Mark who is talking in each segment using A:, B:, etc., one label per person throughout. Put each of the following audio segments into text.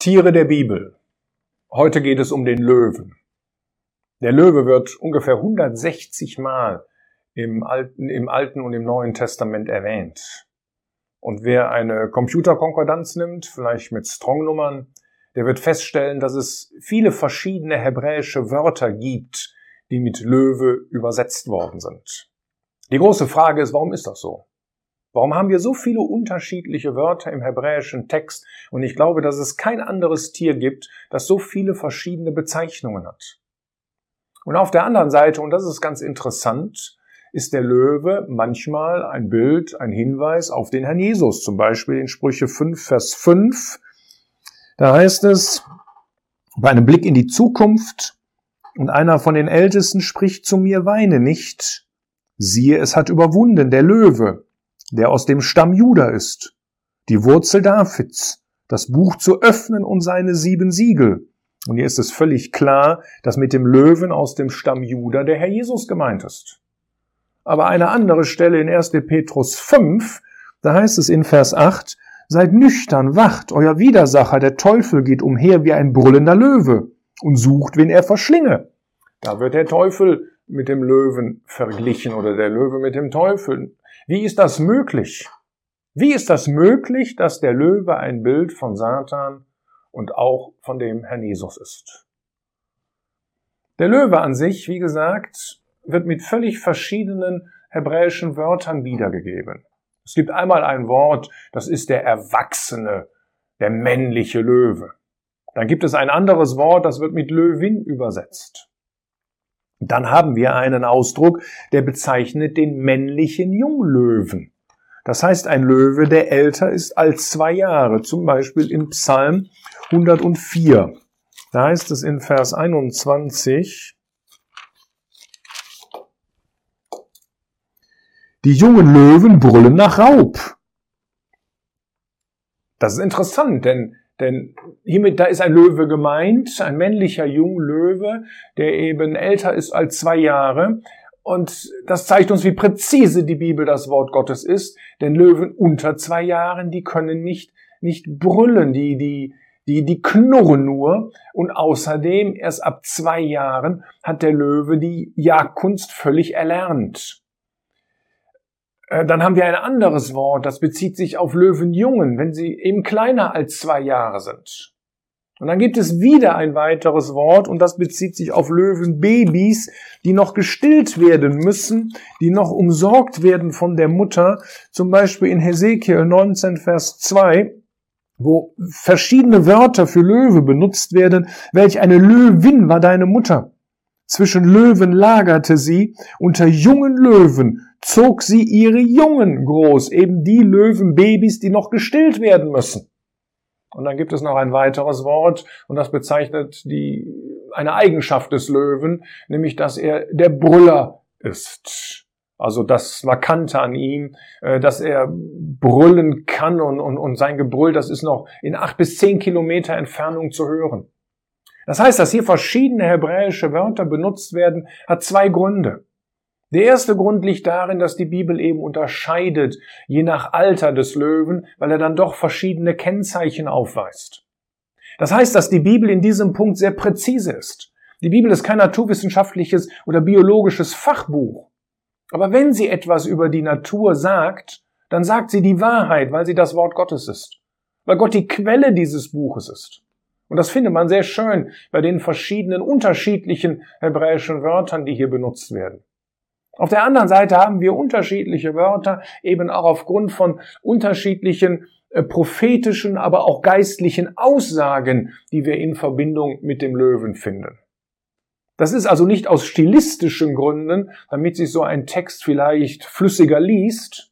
A: Tiere der Bibel. Heute geht es um den Löwen. Der Löwe wird ungefähr 160 Mal im Alten, im Alten und im Neuen Testament erwähnt. Und wer eine Computerkonkordanz nimmt, vielleicht mit Strongnummern, der wird feststellen, dass es viele verschiedene hebräische Wörter gibt, die mit Löwe übersetzt worden sind. Die große Frage ist, warum ist das so? Warum haben wir so viele unterschiedliche Wörter im hebräischen Text? Und ich glaube, dass es kein anderes Tier gibt, das so viele verschiedene Bezeichnungen hat. Und auf der anderen Seite, und das ist ganz interessant, ist der Löwe manchmal ein Bild, ein Hinweis auf den Herrn Jesus. Zum Beispiel in Sprüche 5, Vers 5. Da heißt es, bei einem Blick in die Zukunft, und einer von den Ältesten spricht zu mir, weine nicht. Siehe, es hat überwunden, der Löwe, der aus dem Stamm Juda ist, die Wurzel Davids, das Buch zu öffnen und seine sieben Siegel. Und hier ist es völlig klar, dass mit dem Löwen aus dem Stamm Juda der Herr Jesus gemeint ist. Aber eine andere Stelle in 1. Petrus 5, da heißt es in Vers 8, Seid nüchtern, wacht, euer Widersacher, der Teufel geht umher wie ein brüllender Löwe und sucht, wen er verschlinge. Da wird der Teufel mit dem Löwen verglichen oder der Löwe mit dem Teufel. Wie ist das möglich? Wie ist das möglich, dass der Löwe ein Bild von Satan und auch von dem Herrn Jesus ist? Der Löwe an sich, wie gesagt, wird mit völlig verschiedenen hebräischen Wörtern wiedergegeben. Es gibt einmal ein Wort, das ist der Erwachsene, der männliche Löwe. Dann gibt es ein anderes Wort, das wird mit Löwin übersetzt. Dann haben wir einen Ausdruck, der bezeichnet den männlichen Junglöwen. Das heißt, ein Löwe, der älter ist als zwei Jahre, zum Beispiel im Psalm 104. Da heißt es in Vers 21, die jungen Löwen brüllen nach Raub. Das ist interessant, denn denn hiermit, da ist ein Löwe gemeint, ein männlicher Junglöwe, der eben älter ist als zwei Jahre. Und das zeigt uns, wie präzise die Bibel das Wort Gottes ist. Denn Löwen unter zwei Jahren, die können nicht, nicht brüllen, die, die, die, die knurren nur. Und außerdem, erst ab zwei Jahren hat der Löwe die Jagdkunst völlig erlernt. Äh, dann haben wir ein anderes Wort, das bezieht sich auf Löwenjungen, wenn sie eben kleiner als zwei Jahre sind. Und dann gibt es wieder ein weiteres Wort und das bezieht sich auf Löwenbabys, die noch gestillt werden müssen, die noch umsorgt werden von der Mutter. Zum Beispiel in Hesekiel 19, Vers 2, wo verschiedene Wörter für Löwe benutzt werden. Welch eine Löwin war deine Mutter? Zwischen Löwen lagerte sie, unter jungen Löwen zog sie ihre Jungen groß, eben die Löwenbabys, die noch gestillt werden müssen. Und dann gibt es noch ein weiteres Wort und das bezeichnet die, eine Eigenschaft des Löwen, nämlich dass er der Brüller ist. Also das Markante an ihm, äh, dass er brüllen kann und, und, und sein Gebrüll, das ist noch in acht bis zehn Kilometer Entfernung zu hören. Das heißt, dass hier verschiedene hebräische Wörter benutzt werden, hat zwei Gründe. Der erste Grund liegt darin, dass die Bibel eben unterscheidet, je nach Alter des Löwen, weil er dann doch verschiedene Kennzeichen aufweist. Das heißt, dass die Bibel in diesem Punkt sehr präzise ist. Die Bibel ist kein naturwissenschaftliches oder biologisches Fachbuch. Aber wenn sie etwas über die Natur sagt, dann sagt sie die Wahrheit, weil sie das Wort Gottes ist. Weil Gott die Quelle dieses Buches ist. Und das findet man sehr schön bei den verschiedenen unterschiedlichen hebräischen Wörtern, die hier benutzt werden. Auf der anderen Seite haben wir unterschiedliche Wörter, eben auch aufgrund von unterschiedlichen äh, prophetischen, aber auch geistlichen Aussagen, die wir in Verbindung mit dem Löwen finden. Das ist also nicht aus stilistischen Gründen, damit sich so ein Text vielleicht flüssiger liest,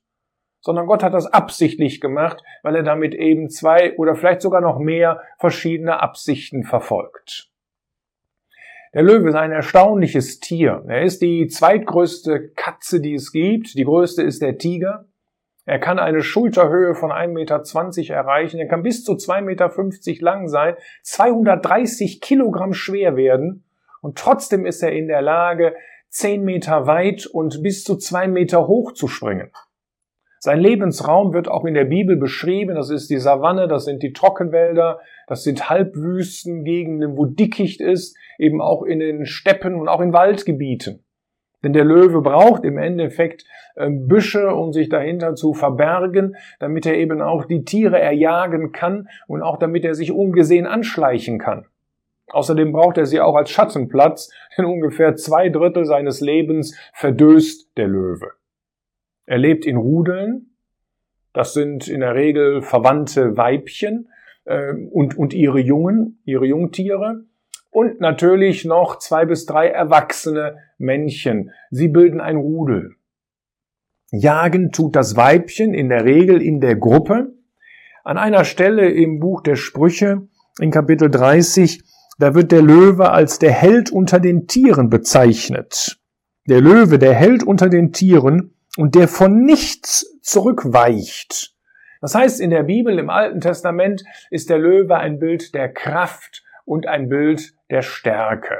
A: sondern Gott hat das absichtlich gemacht, weil er damit eben zwei oder vielleicht sogar noch mehr verschiedene Absichten verfolgt. Der Löwe ist ein erstaunliches Tier. Er ist die zweitgrößte Katze, die es gibt. Die größte ist der Tiger. Er kann eine Schulterhöhe von 1,20 Meter erreichen. Er kann bis zu 2,50 Meter lang sein, 230 Kilogramm schwer werden. Und trotzdem ist er in der Lage, 10 Meter weit und bis zu 2 Meter hoch zu springen. Sein Lebensraum wird auch in der Bibel beschrieben. Das ist die Savanne, das sind die Trockenwälder, das sind Halbwüstengegenden, wo Dickicht ist, eben auch in den Steppen und auch in Waldgebieten. Denn der Löwe braucht im Endeffekt ähm, Büsche, um sich dahinter zu verbergen, damit er eben auch die Tiere erjagen kann und auch damit er sich ungesehen anschleichen kann. Außerdem braucht er sie auch als Schattenplatz, denn ungefähr zwei Drittel seines Lebens verdöst der Löwe. Er lebt in Rudeln, das sind in der Regel verwandte Weibchen äh, und, und ihre Jungen, ihre Jungtiere und natürlich noch zwei bis drei erwachsene Männchen. Sie bilden ein Rudel. Jagen tut das Weibchen in der Regel in der Gruppe. An einer Stelle im Buch der Sprüche in Kapitel 30, da wird der Löwe als der Held unter den Tieren bezeichnet. Der Löwe, der Held unter den Tieren und der von nichts zurückweicht. Das heißt, in der Bibel, im Alten Testament, ist der Löwe ein Bild der Kraft und ein Bild der Stärke.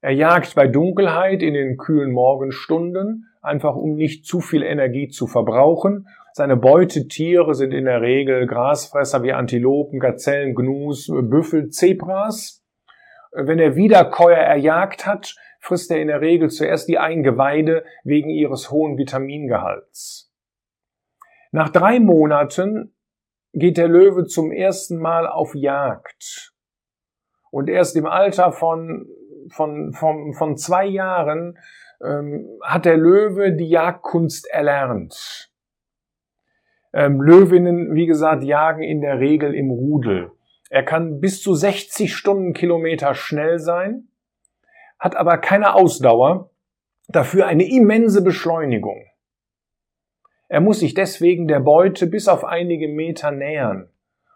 A: Er jagt bei Dunkelheit in den kühlen Morgenstunden, einfach um nicht zu viel Energie zu verbrauchen. Seine Beutetiere sind in der Regel Grasfresser wie Antilopen, Gazellen, Gnus, Büffel, Zebras. Wenn er Wiederkäuer erjagt hat, frisst er in der Regel zuerst die Eingeweide wegen ihres hohen Vitamingehalts. Nach drei Monaten geht der Löwe zum ersten Mal auf Jagd. Und erst im Alter von, von, von, von zwei Jahren ähm, hat der Löwe die Jagdkunst erlernt. Ähm, Löwinnen, wie gesagt, jagen in der Regel im Rudel. Er kann bis zu 60 Stundenkilometer schnell sein, hat aber keine Ausdauer, dafür eine immense Beschleunigung. Er muss sich deswegen der Beute bis auf einige Meter nähern.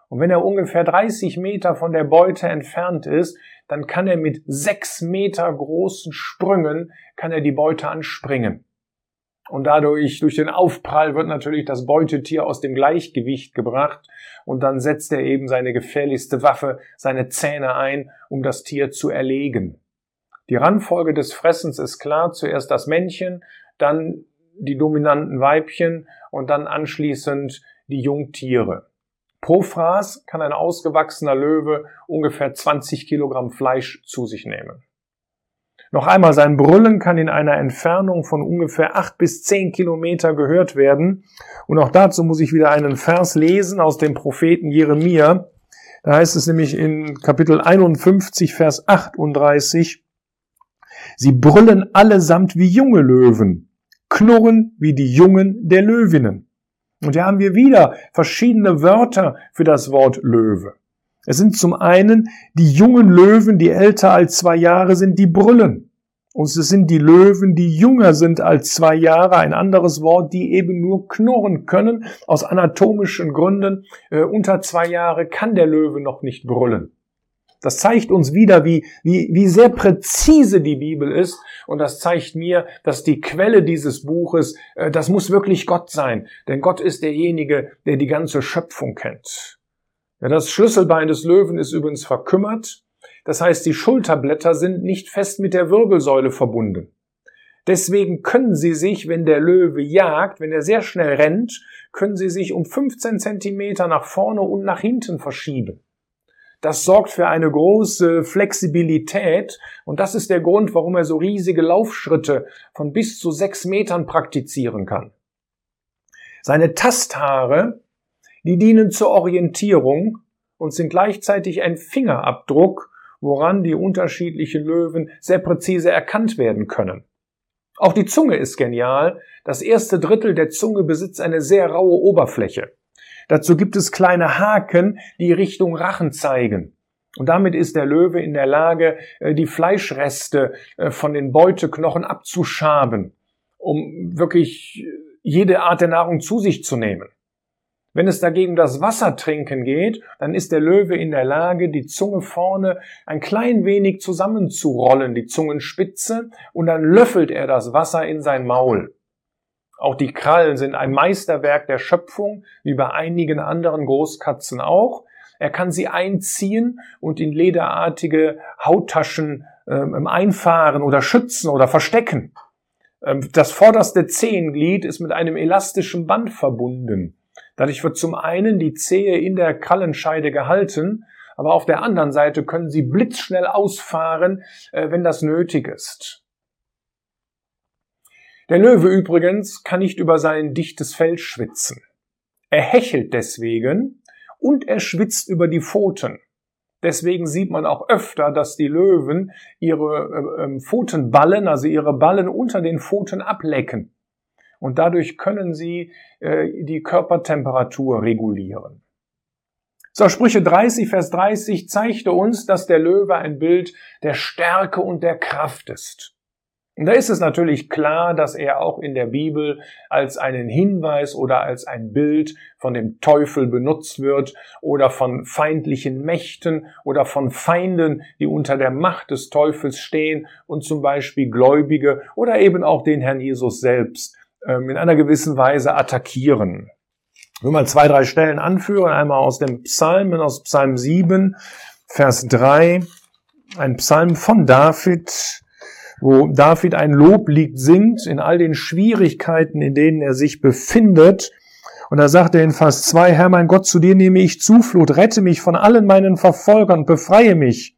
A: Und wenn er ungefähr 30 Meter von der Beute entfernt ist, dann kann er mit sechs Meter großen Sprüngen, kann er die Beute anspringen. Und dadurch, durch den Aufprall wird natürlich das Beutetier aus dem Gleichgewicht gebracht und dann setzt er eben seine gefährlichste Waffe, seine Zähne ein, um das Tier zu erlegen. Die Randfolge des Fressens ist klar, zuerst das Männchen, dann die dominanten Weibchen und dann anschließend die Jungtiere. Pro Fraß kann ein ausgewachsener Löwe ungefähr 20 Kilogramm Fleisch zu sich nehmen. Noch einmal, sein Brüllen kann in einer Entfernung von ungefähr acht bis zehn Kilometer gehört werden. Und auch dazu muss ich wieder einen Vers lesen aus dem Propheten Jeremia. Da heißt es nämlich in Kapitel 51, Vers 38, Sie brüllen allesamt wie junge Löwen knurren wie die Jungen der Löwinnen. Und hier haben wir wieder verschiedene Wörter für das Wort Löwe. Es sind zum einen die jungen Löwen, die älter als zwei Jahre sind, die brüllen. Und es sind die Löwen, die jünger sind als zwei Jahre, ein anderes Wort, die eben nur knurren können. Aus anatomischen Gründen, äh, unter zwei Jahre kann der Löwe noch nicht brüllen. Das zeigt uns wieder, wie, wie, wie sehr präzise die Bibel ist. Und das zeigt mir, dass die Quelle dieses Buches, äh, das muss wirklich Gott sein. Denn Gott ist derjenige, der die ganze Schöpfung kennt. Ja, das Schlüsselbein des Löwen ist übrigens verkümmert. Das heißt, die Schulterblätter sind nicht fest mit der Wirbelsäule verbunden. Deswegen können sie sich, wenn der Löwe jagt, wenn er sehr schnell rennt, können sie sich um 15 Zentimeter nach vorne und nach hinten verschieben. Das sorgt für eine große Flexibilität und das ist der Grund, warum er so riesige Laufschritte von bis zu sechs Metern praktizieren kann. Seine Tasthaare, die dienen zur Orientierung und sind gleichzeitig ein Fingerabdruck, woran die unterschiedlichen Löwen sehr präzise erkannt werden können. Auch die Zunge ist genial. Das erste Drittel der Zunge besitzt eine sehr raue Oberfläche. Dazu gibt es kleine Haken, die Richtung Rachen zeigen. Und damit ist der Löwe in der Lage, äh, die Fleischreste äh, von den Beuteknochen abzuschaben, um wirklich äh, jede Art der Nahrung zu sich zu nehmen. Wenn es dagegen das Wassertrinken geht, dann ist der Löwe in der Lage, die Zunge vorne ein klein wenig zusammenzurollen, die Zungenspitze, und dann löffelt er das Wasser in sein Maul. Auch die Krallen sind ein Meisterwerk der Schöpfung, wie bei einigen anderen Großkatzen auch. Er kann sie einziehen und in lederartige Hauttaschen ähm, einfahren oder schützen oder verstecken. Ähm, das vorderste Zehenglied ist mit einem elastischen Band verbunden. Dadurch wird zum einen die Zehe in der Krallenscheide gehalten, aber auf der anderen Seite können sie blitzschnell ausfahren, äh, wenn das nötig ist. Der Löwe übrigens kann nicht über sein dichtes Fell schwitzen. Er hechelt deswegen und er schwitzt über die Pfoten. Deswegen sieht man auch öfter, dass die Löwen ihre äh, ähm, Pfotenballen, also ihre Ballen unter den Pfoten ablecken. Und dadurch können sie äh, die Körpertemperatur regulieren. So, Sprüche 30, Vers 30 zeigte uns, dass der Löwe ein Bild der Stärke und der Kraft ist. Da ist es natürlich klar, dass er auch in der Bibel als einen Hinweis oder als ein Bild von dem Teufel benutzt wird oder von feindlichen Mächten oder von Feinden, die unter der Macht des Teufels stehen und zum Beispiel Gläubige oder eben auch den Herrn Jesus selbst ähm, in einer gewissen Weise attackieren. Ich will mal zwei, drei Stellen anführen. Einmal aus dem Psalmen, aus Psalm 7, Vers 3. Ein Psalm von David, wo David ein Loblied singt in all den Schwierigkeiten, in denen er sich befindet. Und da sagt er in Vers 2, Herr mein Gott, zu dir nehme ich Zuflucht, rette mich von allen meinen Verfolgern, befreie mich,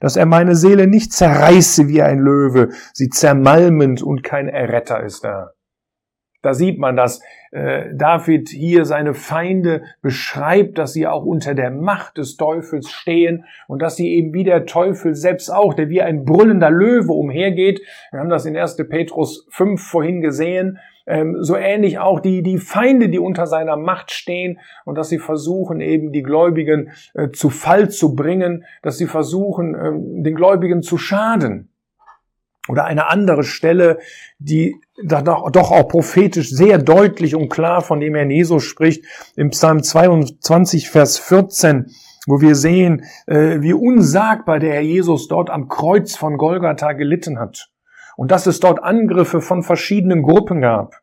A: dass er meine Seele nicht zerreiße wie ein Löwe, sie zermalmend und kein Erretter ist da. Da sieht man, dass äh, David hier seine Feinde beschreibt, dass sie auch unter der Macht des Teufels stehen und dass sie eben wie der Teufel selbst auch, der wie ein brüllender Löwe umhergeht. Wir haben das in 1. Petrus 5 vorhin gesehen. Ähm, so ähnlich auch die, die Feinde, die unter seiner Macht stehen und dass sie versuchen, eben die Gläubigen äh, zu Fall zu bringen, dass sie versuchen, ähm, den Gläubigen zu schaden. Oder eine andere Stelle, die doch auch prophetisch sehr deutlich und klar von dem Herrn Jesus spricht, im Psalm 22, Vers 14, wo wir sehen, äh, wie unsagbar der Herr Jesus dort am Kreuz von Golgatha gelitten hat. Und dass es dort Angriffe von verschiedenen Gruppen gab.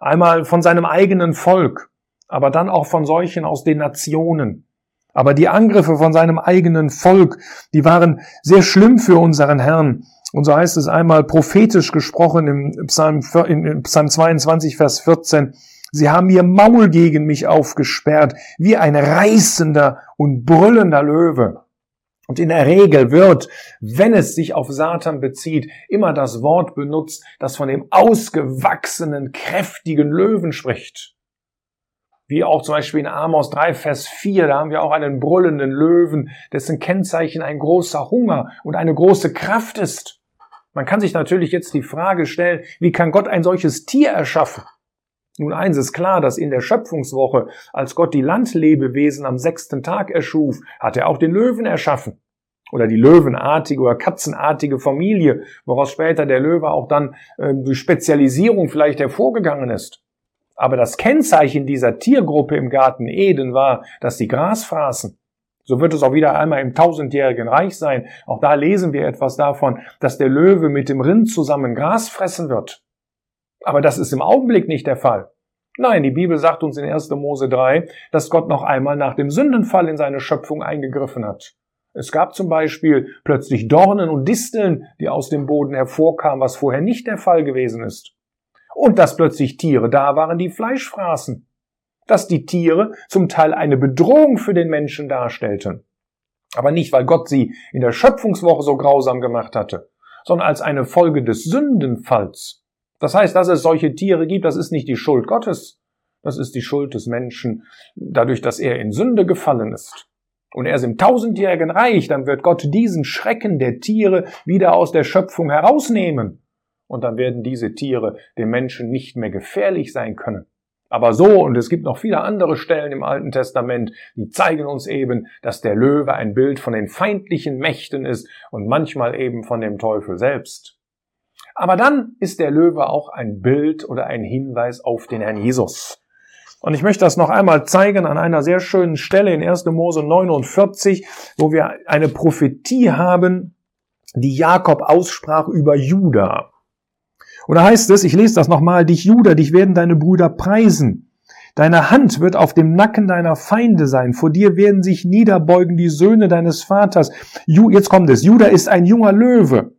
A: Einmal von seinem eigenen Volk, aber dann auch von solchen aus den Nationen. Aber die Angriffe von seinem eigenen Volk, die waren sehr schlimm für unseren Herrn. Und so heißt es einmal prophetisch gesprochen im Psalm, in Psalm 22, Vers 14. Sie haben ihr Maul gegen mich aufgesperrt, wie ein reißender und brüllender Löwe. Und in der Regel wird, wenn es sich auf Satan bezieht, immer das Wort benutzt, das von dem ausgewachsenen, kräftigen Löwen spricht. Wie auch zum Beispiel in Amos 3, Vers 4, da haben wir auch einen brüllenden Löwen, dessen Kennzeichen ein großer Hunger und eine große Kraft ist. Man kann sich natürlich jetzt die Frage stellen, wie kann Gott ein solches Tier erschaffen? Nun eins ist klar, dass in der Schöpfungswoche, als Gott die Landlebewesen am sechsten Tag erschuf, hat er auch den Löwen erschaffen. Oder die löwenartige oder katzenartige Familie, woraus später der Löwe auch dann äh, durch Spezialisierung vielleicht hervorgegangen ist. Aber das Kennzeichen dieser Tiergruppe im Garten Eden war, dass sie Gras fraßen. So wird es auch wieder einmal im tausendjährigen Reich sein. Auch da lesen wir etwas davon, dass der Löwe mit dem Rind zusammen Gras fressen wird. Aber das ist im Augenblick nicht der Fall. Nein, die Bibel sagt uns in 1. Mose 3, dass Gott noch einmal nach dem Sündenfall in seine Schöpfung eingegriffen hat. Es gab zum Beispiel plötzlich Dornen und Disteln, die aus dem Boden hervorkamen, was vorher nicht der Fall gewesen ist. Und dass plötzlich Tiere da waren, die Fleisch fraßen dass die Tiere zum Teil eine Bedrohung für den Menschen darstellten. Aber nicht, weil Gott sie in der Schöpfungswoche so grausam gemacht hatte, sondern als eine Folge des Sündenfalls. Das heißt, dass es solche Tiere gibt, das ist nicht die Schuld Gottes, das ist die Schuld des Menschen, dadurch, dass er in Sünde gefallen ist. Und erst im tausendjährigen Reich, dann wird Gott diesen Schrecken der Tiere wieder aus der Schöpfung herausnehmen. Und dann werden diese Tiere dem Menschen nicht mehr gefährlich sein können. Aber so, und es gibt noch viele andere Stellen im Alten Testament, die zeigen uns eben, dass der Löwe ein Bild von den feindlichen Mächten ist und manchmal eben von dem Teufel selbst. Aber dann ist der Löwe auch ein Bild oder ein Hinweis auf den Herrn Jesus. Und ich möchte das noch einmal zeigen an einer sehr schönen Stelle in 1. Mose 49, wo wir eine Prophetie haben, die Jakob aussprach über Juda. Und da heißt es, ich lese das nochmal, dich Judah, dich werden deine Brüder preisen. Deine Hand wird auf dem Nacken deiner Feinde sein. Vor dir werden sich niederbeugen die Söhne deines Vaters. Jetzt kommt es. Judah ist ein junger Löwe.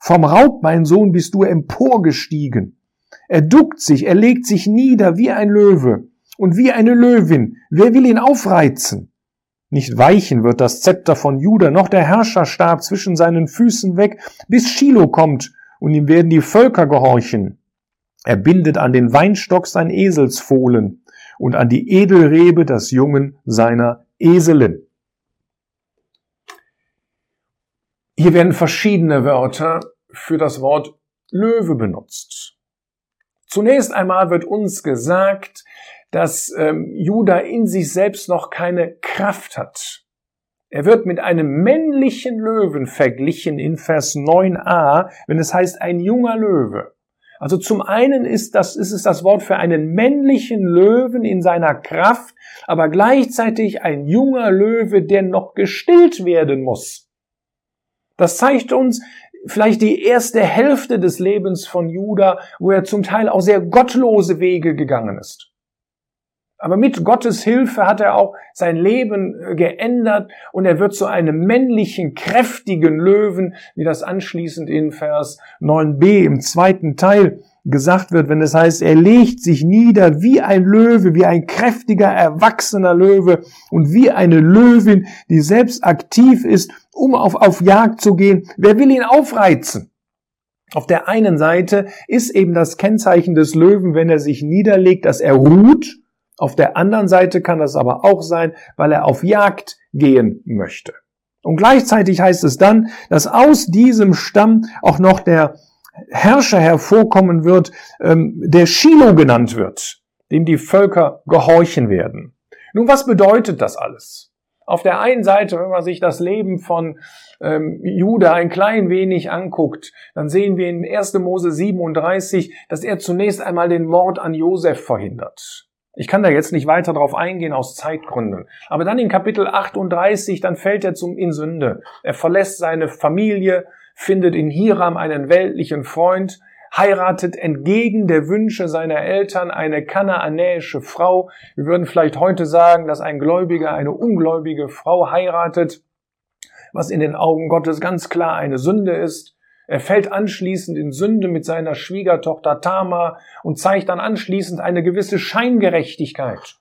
A: Vom Raub, mein Sohn, bist du emporgestiegen. Er duckt sich, er legt sich nieder wie ein Löwe und wie eine Löwin. Wer will ihn aufreizen? Nicht weichen wird das Zepter von Juda, noch der Herrscherstab zwischen seinen Füßen weg, bis Shiloh kommt und ihm werden die Völker gehorchen. Er bindet an den Weinstock sein Eselsfohlen und an die Edelrebe das Jungen seiner Eselin. Hier werden verschiedene Wörter für das Wort Löwe benutzt. Zunächst einmal wird uns gesagt, dass ähm, Judah in sich selbst noch keine Kraft hat. Er wird mit einem männlichen Löwen verglichen in Vers 9a, wenn es heißt ein junger Löwe. Also zum einen ist das, ist es das Wort für einen männlichen Löwen in seiner Kraft, aber gleichzeitig ein junger Löwe, der noch gestillt werden muss. Das zeigt uns vielleicht die erste Hälfte des Lebens von Judah, wo er zum Teil auch sehr gottlose Wege gegangen ist. Aber mit Gottes Hilfe hat er auch sein Leben äh, geändert und er wird zu einem männlichen, kräftigen Löwen, wie das anschließend in Vers 9b im zweiten Teil gesagt wird, wenn es heißt, er legt sich nieder wie ein Löwe, wie ein kräftiger, erwachsener Löwe und wie eine Löwin, die selbst aktiv ist, um auf, auf Jagd zu gehen. Wer will ihn aufreizen? Auf der einen Seite ist eben das Kennzeichen des Löwen, wenn er sich niederlegt, dass er ruht auf der anderen Seite kann das aber auch sein, weil er auf Jagd gehen möchte. Und gleichzeitig heißt es dann, dass aus diesem Stamm auch noch der Herrscher hervorkommen wird, ähm, der Shiloh genannt wird, dem die Völker gehorchen werden. Nun, was bedeutet das alles? Auf der einen Seite, wenn man sich das Leben von ähm, Juda ein klein wenig anguckt, dann sehen wir in 1. Mose 37, dass er zunächst einmal den Mord an Josef verhindert. Ich kann da jetzt nicht weiter drauf eingehen aus Zeitgründen. Aber dann in Kapitel 38, dann fällt er zum in Sünde. Er verlässt seine Familie, findet in Hiram einen weltlichen Freund, heiratet entgegen der Wünsche seiner Eltern eine kanaanäische Frau. Wir würden vielleicht heute sagen, dass ein Gläubiger eine ungläubige Frau heiratet, was in den Augen Gottes ganz klar eine Sünde ist. Er fällt anschließend in Sünde mit seiner Schwiegertochter Tama und zeigt dann anschließend eine gewisse Scheingerechtigkeit.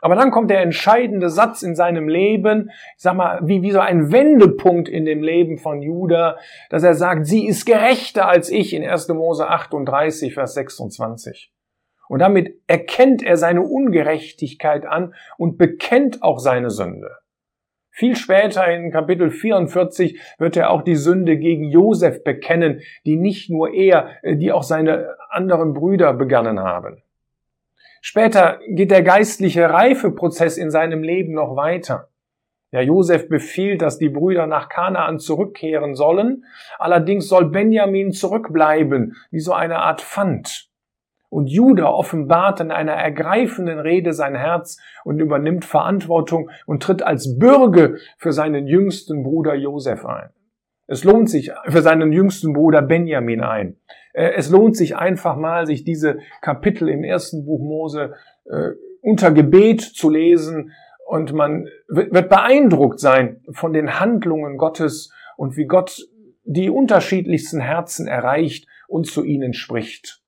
A: Aber dann kommt der entscheidende Satz in seinem Leben, ich sag mal, wie, wie so ein Wendepunkt in dem Leben von Judah, dass er sagt, sie ist gerechter als ich in 1. Mose 38, Vers 26. Und damit erkennt er seine Ungerechtigkeit an und bekennt auch seine Sünde. Viel später in Kapitel 44 wird er auch die Sünde gegen Josef bekennen, die nicht nur er, äh, die auch seine anderen Brüder begangen haben. Später geht der geistliche Reifeprozess in seinem Leben noch weiter. Ja, Josef befiehlt, dass die Brüder nach Kanaan zurückkehren sollen. Allerdings soll Benjamin zurückbleiben, wie so eine Art Pfand. Und Judah offenbart in einer ergreifenden Rede sein Herz und übernimmt Verantwortung und tritt als Bürger für seinen jüngsten Bruder Josef ein. Es lohnt sich für seinen jüngsten Bruder Benjamin ein. Äh, es lohnt sich einfach mal, sich diese Kapitel im ersten Buch Mose äh, unter Gebet zu lesen und man wird beeindruckt sein von den Handlungen Gottes und wie Gott die unterschiedlichsten Herzen erreicht und zu ihnen spricht.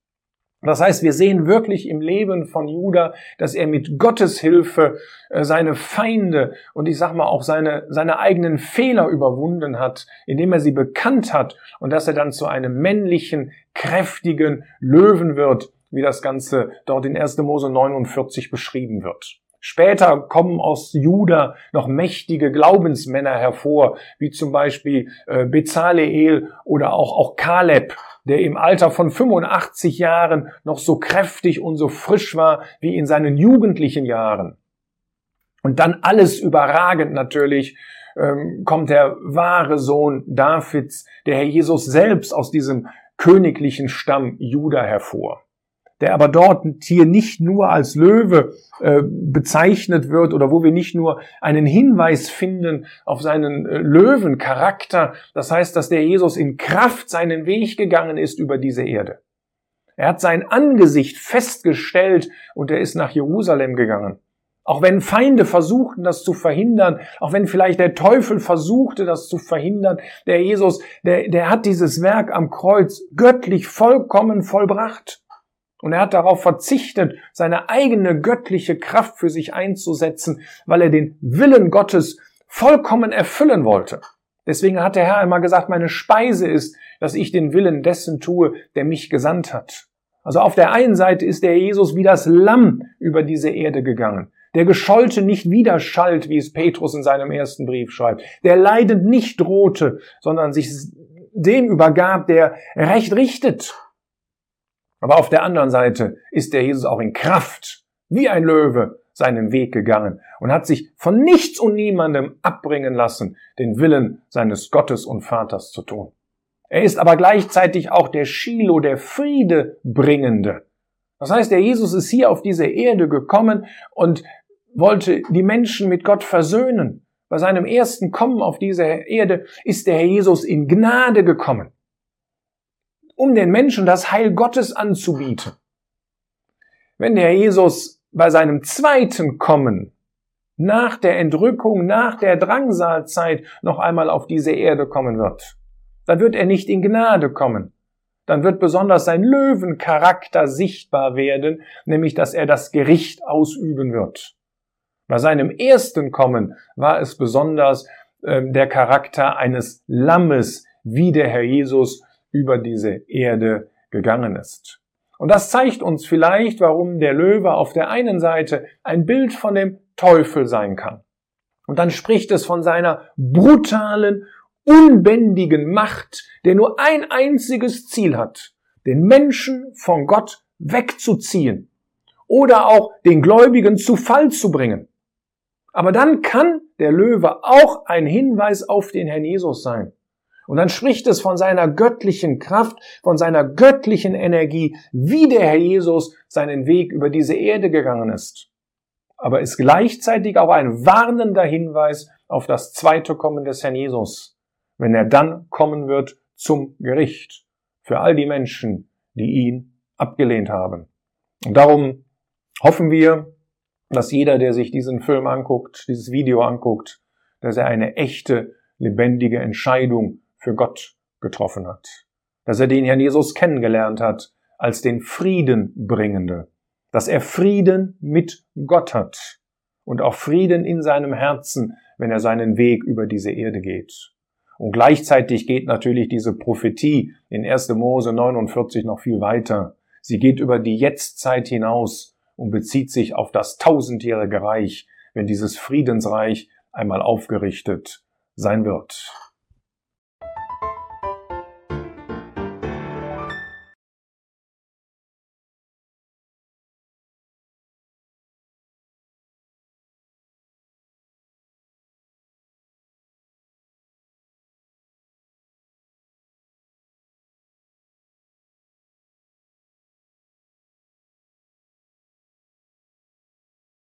A: Das heißt, wir sehen wirklich im Leben von Judah, dass er mit Gottes Hilfe äh, seine Feinde und ich sag mal auch seine, seine eigenen Fehler überwunden hat, indem er sie bekannt hat und dass er dann zu einem männlichen, kräftigen Löwen wird, wie das Ganze dort in 1. Mose 49 beschrieben wird. Später kommen aus Juda noch mächtige Glaubensmänner hervor, wie zum Beispiel äh, Bezaleel oder auch, auch Kaleb, der im Alter von 85 Jahren noch so kräftig und so frisch war wie in seinen jugendlichen Jahren. Und dann alles überragend natürlich ähm, kommt der wahre Sohn Davids, der Herr Jesus selbst aus diesem königlichen Stamm Juda hervor der aber dort hier nicht nur als Löwe äh, bezeichnet wird oder wo wir nicht nur einen Hinweis finden auf seinen äh, Löwencharakter. Das heißt, dass der Jesus in Kraft seinen Weg gegangen ist über diese Erde. Er hat sein Angesicht festgestellt und er ist nach Jerusalem gegangen. Auch wenn Feinde versuchten, das zu verhindern, auch wenn vielleicht der Teufel versuchte, das zu verhindern, der Jesus, der, der hat dieses Werk am Kreuz göttlich vollkommen vollbracht. Und er hat darauf verzichtet, seine eigene göttliche Kraft für sich einzusetzen, weil er den Willen Gottes vollkommen erfüllen wollte. Deswegen hat der Herr einmal gesagt, meine Speise ist, dass ich den Willen dessen tue, der mich gesandt hat. Also auf der einen Seite ist der Jesus wie das Lamm über diese Erde gegangen. Der Geschollte nicht widerschallt, wie es Petrus in seinem ersten Brief schreibt. Der leidend nicht drohte, sondern sich dem übergab, der Recht richtet. Aber auf der anderen Seite ist der Jesus auch in Kraft, wie ein Löwe, seinen Weg gegangen und hat sich von nichts und niemandem abbringen lassen, den Willen seines Gottes und Vaters zu tun. Er ist aber gleichzeitig auch der Shiloh, der Friedebringende. Das heißt, der Jesus ist hier auf diese Erde gekommen und wollte die Menschen mit Gott versöhnen. Bei seinem ersten Kommen auf diese Erde ist der Herr Jesus in Gnade gekommen um den Menschen das Heil Gottes anzubieten. Wenn der Jesus bei seinem zweiten Kommen nach der Entrückung, nach der Drangsalzeit noch einmal auf diese Erde kommen wird, dann wird er nicht in Gnade kommen. Dann wird besonders sein Löwencharakter sichtbar werden, nämlich dass er das Gericht ausüben wird. Bei seinem ersten Kommen war es besonders äh, der Charakter eines Lammes, wie der Herr Jesus über diese Erde gegangen ist. Und das zeigt uns vielleicht, warum der Löwe auf der einen Seite ein Bild von dem Teufel sein kann. Und dann spricht es von seiner brutalen, unbändigen Macht, der nur ein einziges Ziel hat, den Menschen von Gott wegzuziehen oder auch den Gläubigen zu Fall zu bringen. Aber dann kann der Löwe auch ein Hinweis auf den Herrn Jesus sein. Und dann spricht es von seiner göttlichen Kraft, von seiner göttlichen Energie, wie der Herr Jesus seinen Weg über diese Erde gegangen ist. Aber ist gleichzeitig auch ein warnender Hinweis auf das zweite Kommen des Herrn Jesus, wenn er dann kommen wird zum Gericht für all die Menschen, die ihn abgelehnt haben. Und darum hoffen wir, dass jeder, der sich diesen Film anguckt, dieses Video anguckt, dass er eine echte, lebendige Entscheidung für Gott getroffen hat. Dass er den Herrn Jesus kennengelernt hat als den Friedenbringende. Dass er Frieden mit Gott hat und auch Frieden in seinem Herzen, wenn er seinen Weg über diese Erde geht. Und gleichzeitig geht natürlich diese Prophetie in 1. Mose 49 noch viel weiter. Sie geht über die Jetztzeit hinaus und bezieht sich auf das tausendjährige Reich, wenn dieses Friedensreich einmal aufgerichtet sein wird.